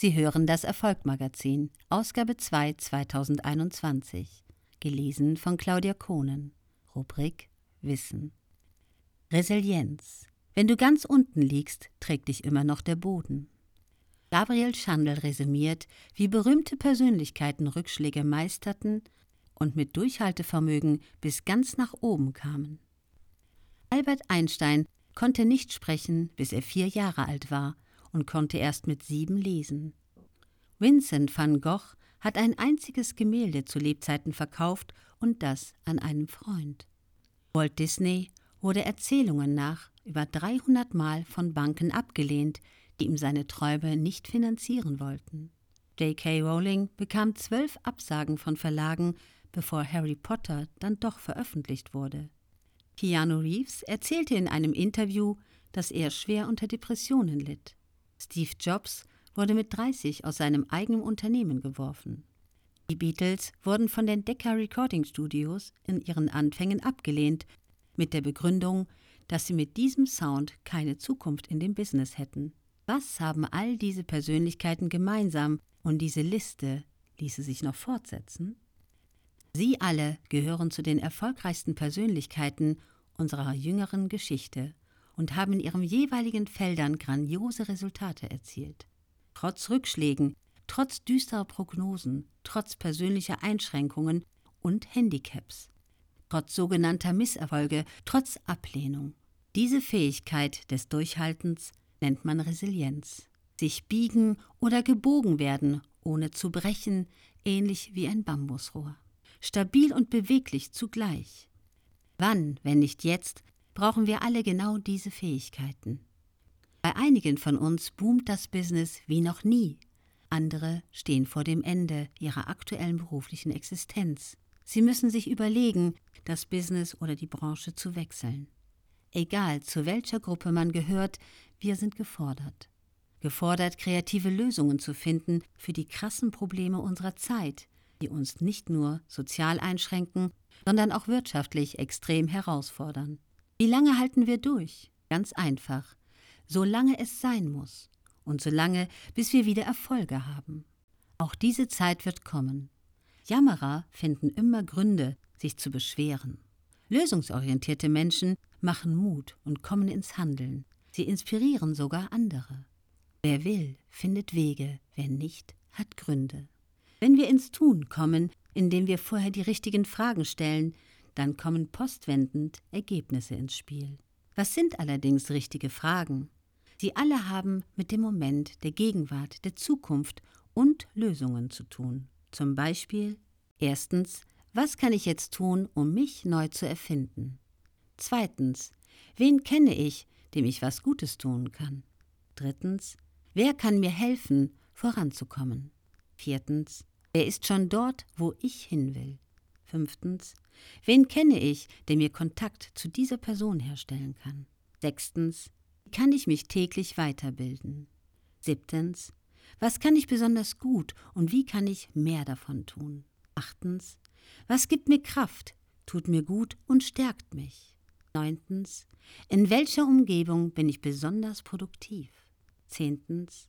Sie hören das Erfolgmagazin, Ausgabe 2 2021, gelesen von Claudia Kohnen, Rubrik Wissen. Resilienz. Wenn du ganz unten liegst, trägt dich immer noch der Boden. Gabriel Schandl resümiert, wie berühmte Persönlichkeiten Rückschläge meisterten und mit Durchhaltevermögen bis ganz nach oben kamen. Albert Einstein konnte nicht sprechen, bis er vier Jahre alt war und konnte erst mit sieben lesen. Vincent van Gogh hat ein einziges Gemälde zu Lebzeiten verkauft und das an einen Freund. Walt Disney wurde Erzählungen nach über 300 Mal von Banken abgelehnt, die ihm seine Träume nicht finanzieren wollten. J.K. Rowling bekam zwölf Absagen von Verlagen, bevor Harry Potter dann doch veröffentlicht wurde. Keanu Reeves erzählte in einem Interview, dass er schwer unter Depressionen litt. Steve Jobs wurde mit 30 aus seinem eigenen Unternehmen geworfen. Die Beatles wurden von den Decca Recording Studios in ihren Anfängen abgelehnt, mit der Begründung, dass sie mit diesem Sound keine Zukunft in dem Business hätten. Was haben all diese Persönlichkeiten gemeinsam und diese Liste ließe sich noch fortsetzen? Sie alle gehören zu den erfolgreichsten Persönlichkeiten unserer jüngeren Geschichte und haben in ihren jeweiligen Feldern grandiose Resultate erzielt. Trotz Rückschlägen, trotz düsterer Prognosen, trotz persönlicher Einschränkungen und Handicaps, trotz sogenannter Misserfolge, trotz Ablehnung. Diese Fähigkeit des Durchhaltens nennt man Resilienz. Sich biegen oder gebogen werden, ohne zu brechen, ähnlich wie ein Bambusrohr. Stabil und beweglich zugleich. Wann, wenn nicht jetzt, brauchen wir alle genau diese Fähigkeiten. Bei einigen von uns boomt das Business wie noch nie. Andere stehen vor dem Ende ihrer aktuellen beruflichen Existenz. Sie müssen sich überlegen, das Business oder die Branche zu wechseln. Egal zu welcher Gruppe man gehört, wir sind gefordert. Gefordert, kreative Lösungen zu finden für die krassen Probleme unserer Zeit, die uns nicht nur sozial einschränken, sondern auch wirtschaftlich extrem herausfordern. Wie lange halten wir durch? Ganz einfach. Solange es sein muss. Und solange, bis wir wieder Erfolge haben. Auch diese Zeit wird kommen. Jammerer finden immer Gründe, sich zu beschweren. Lösungsorientierte Menschen machen Mut und kommen ins Handeln. Sie inspirieren sogar andere. Wer will, findet Wege, wer nicht, hat Gründe. Wenn wir ins Tun kommen, indem wir vorher die richtigen Fragen stellen, dann kommen postwendend Ergebnisse ins Spiel. Was sind allerdings richtige Fragen? Sie alle haben mit dem Moment der Gegenwart, der Zukunft und Lösungen zu tun. Zum Beispiel erstens, was kann ich jetzt tun, um mich neu zu erfinden? Zweitens, wen kenne ich, dem ich was Gutes tun kann? Drittens, wer kann mir helfen, voranzukommen? Viertens, wer ist schon dort, wo ich hin will? Fünftens, wen kenne ich, der mir Kontakt zu dieser Person herstellen kann? Sechstens, kann ich mich täglich weiterbilden? Siebtens, was kann ich besonders gut und wie kann ich mehr davon tun? Achtens, was gibt mir Kraft, tut mir gut und stärkt mich? Neuntens, in welcher Umgebung bin ich besonders produktiv? Zehntens,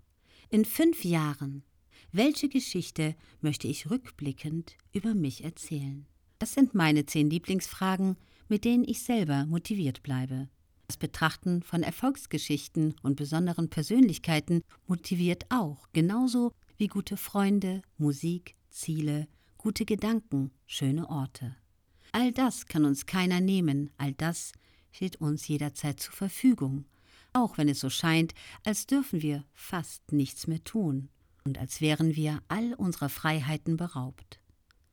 in fünf Jahren, welche Geschichte möchte ich rückblickend über mich erzählen? Das sind meine zehn Lieblingsfragen, mit denen ich selber motiviert bleibe. Das Betrachten von Erfolgsgeschichten und besonderen Persönlichkeiten motiviert auch, genauso wie gute Freunde, Musik, Ziele, gute Gedanken, schöne Orte. All das kann uns keiner nehmen, all das steht uns jederzeit zur Verfügung, auch wenn es so scheint, als dürfen wir fast nichts mehr tun und als wären wir all unserer Freiheiten beraubt.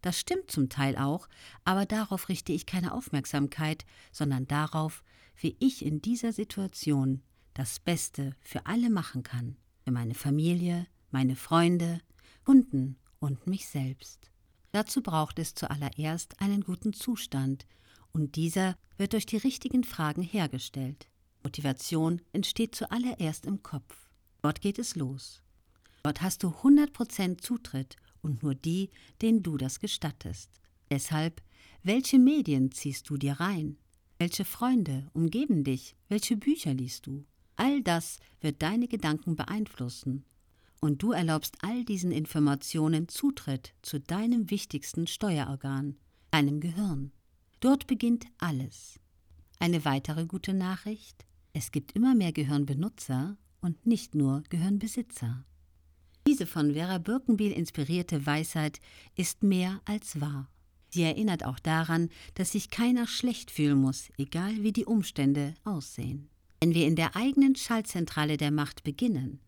Das stimmt zum Teil auch, aber darauf richte ich keine Aufmerksamkeit, sondern darauf, wie ich in dieser Situation das Beste für alle machen kann, für meine Familie, meine Freunde, Kunden und mich selbst. Dazu braucht es zuallererst einen guten Zustand, und dieser wird durch die richtigen Fragen hergestellt. Motivation entsteht zuallererst im Kopf. Dort geht es los. Dort hast du 100% Zutritt und nur die, denen du das gestattest. Deshalb, welche Medien ziehst du dir rein? Welche Freunde umgeben dich? Welche Bücher liest du? All das wird deine Gedanken beeinflussen. und du erlaubst all diesen Informationen Zutritt zu deinem wichtigsten Steuerorgan, deinem Gehirn. Dort beginnt alles. Eine weitere gute Nachricht, es gibt immer mehr Gehirnbenutzer und nicht nur Gehirnbesitzer. Diese von Vera Birkenbiel inspirierte Weisheit ist mehr als wahr. Sie erinnert auch daran, dass sich keiner schlecht fühlen muss, egal wie die Umstände aussehen. Wenn wir in der eigenen Schaltzentrale der Macht beginnen,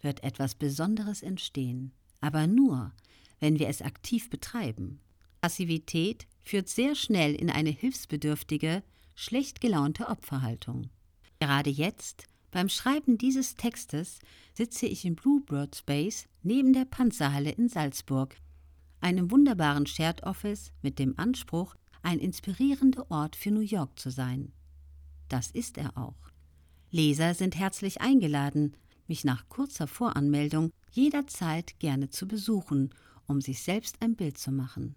wird etwas Besonderes entstehen, aber nur, wenn wir es aktiv betreiben. Passivität führt sehr schnell in eine hilfsbedürftige, schlecht gelaunte Opferhaltung. Gerade jetzt, beim Schreiben dieses Textes, sitze ich im Bluebird Space neben der Panzerhalle in Salzburg, einem wunderbaren Shared Office mit dem Anspruch, ein inspirierender Ort für New York zu sein. Das ist er auch. Leser sind herzlich eingeladen, mich nach kurzer Voranmeldung jederzeit gerne zu besuchen, um sich selbst ein Bild zu machen.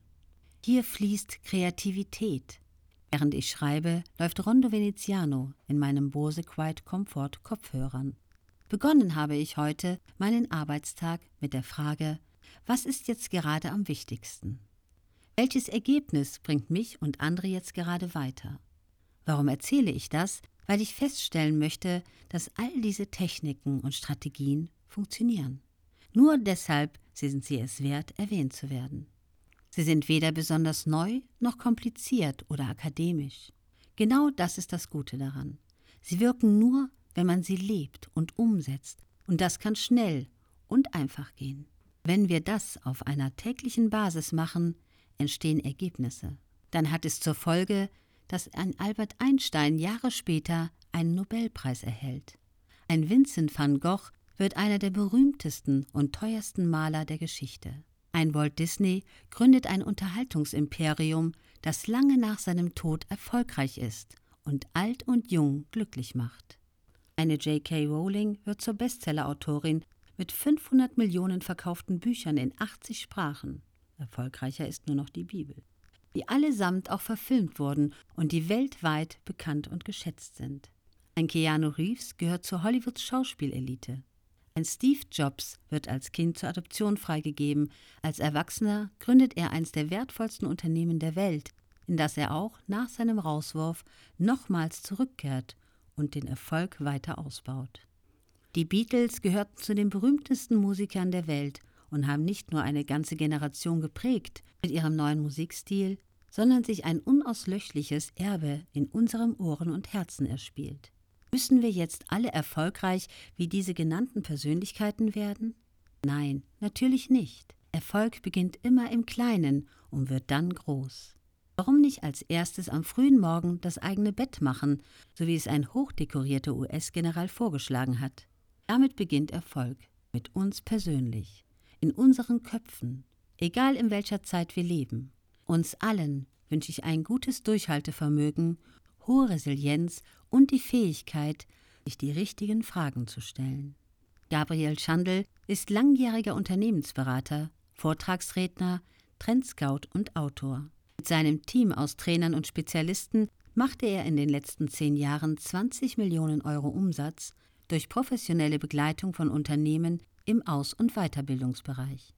Hier fließt Kreativität. Während ich schreibe, läuft Rondo Veneziano in meinem Bose Quiet Comfort Kopfhörern. Begonnen habe ich heute meinen Arbeitstag mit der Frage, was ist jetzt gerade am wichtigsten? Welches Ergebnis bringt mich und andere jetzt gerade weiter? Warum erzähle ich das? Weil ich feststellen möchte, dass all diese Techniken und Strategien funktionieren. Nur deshalb sind sie es wert, erwähnt zu werden. Sie sind weder besonders neu noch kompliziert oder akademisch. Genau das ist das Gute daran. Sie wirken nur, wenn man sie lebt und umsetzt, und das kann schnell und einfach gehen. Wenn wir das auf einer täglichen Basis machen, entstehen Ergebnisse. Dann hat es zur Folge, dass ein Albert Einstein Jahre später einen Nobelpreis erhält. Ein Vincent van Gogh wird einer der berühmtesten und teuersten Maler der Geschichte. Ein Walt Disney gründet ein Unterhaltungsimperium, das lange nach seinem Tod erfolgreich ist und alt und jung glücklich macht. Eine J.K. Rowling wird zur Bestsellerautorin mit 500 Millionen verkauften Büchern in 80 Sprachen. Erfolgreicher ist nur noch die Bibel. Die allesamt auch verfilmt wurden und die weltweit bekannt und geschätzt sind. Ein Keanu Reeves gehört zur Hollywoods Schauspielelite. Ein Steve Jobs wird als Kind zur Adoption freigegeben. Als Erwachsener gründet er eines der wertvollsten Unternehmen der Welt, in das er auch nach seinem Rauswurf nochmals zurückkehrt und den Erfolg weiter ausbaut. Die Beatles gehörten zu den berühmtesten Musikern der Welt und haben nicht nur eine ganze Generation geprägt mit ihrem neuen Musikstil, sondern sich ein unauslöschliches Erbe in unserem Ohren und Herzen erspielt. Müssen wir jetzt alle erfolgreich wie diese genannten Persönlichkeiten werden? Nein, natürlich nicht. Erfolg beginnt immer im Kleinen und wird dann groß. Warum nicht als erstes am frühen Morgen das eigene Bett machen, so wie es ein hochdekorierter US-General vorgeschlagen hat? Damit beginnt Erfolg, mit uns persönlich, in unseren Köpfen, egal in welcher Zeit wir leben. Uns allen wünsche ich ein gutes Durchhaltevermögen, hohe Resilienz und die Fähigkeit, sich die richtigen Fragen zu stellen. Gabriel Schandl ist langjähriger Unternehmensberater, Vortragsredner, Trendscout und Autor. Mit seinem Team aus Trainern und Spezialisten machte er in den letzten zehn Jahren 20 Millionen Euro Umsatz durch professionelle Begleitung von Unternehmen im Aus- und Weiterbildungsbereich.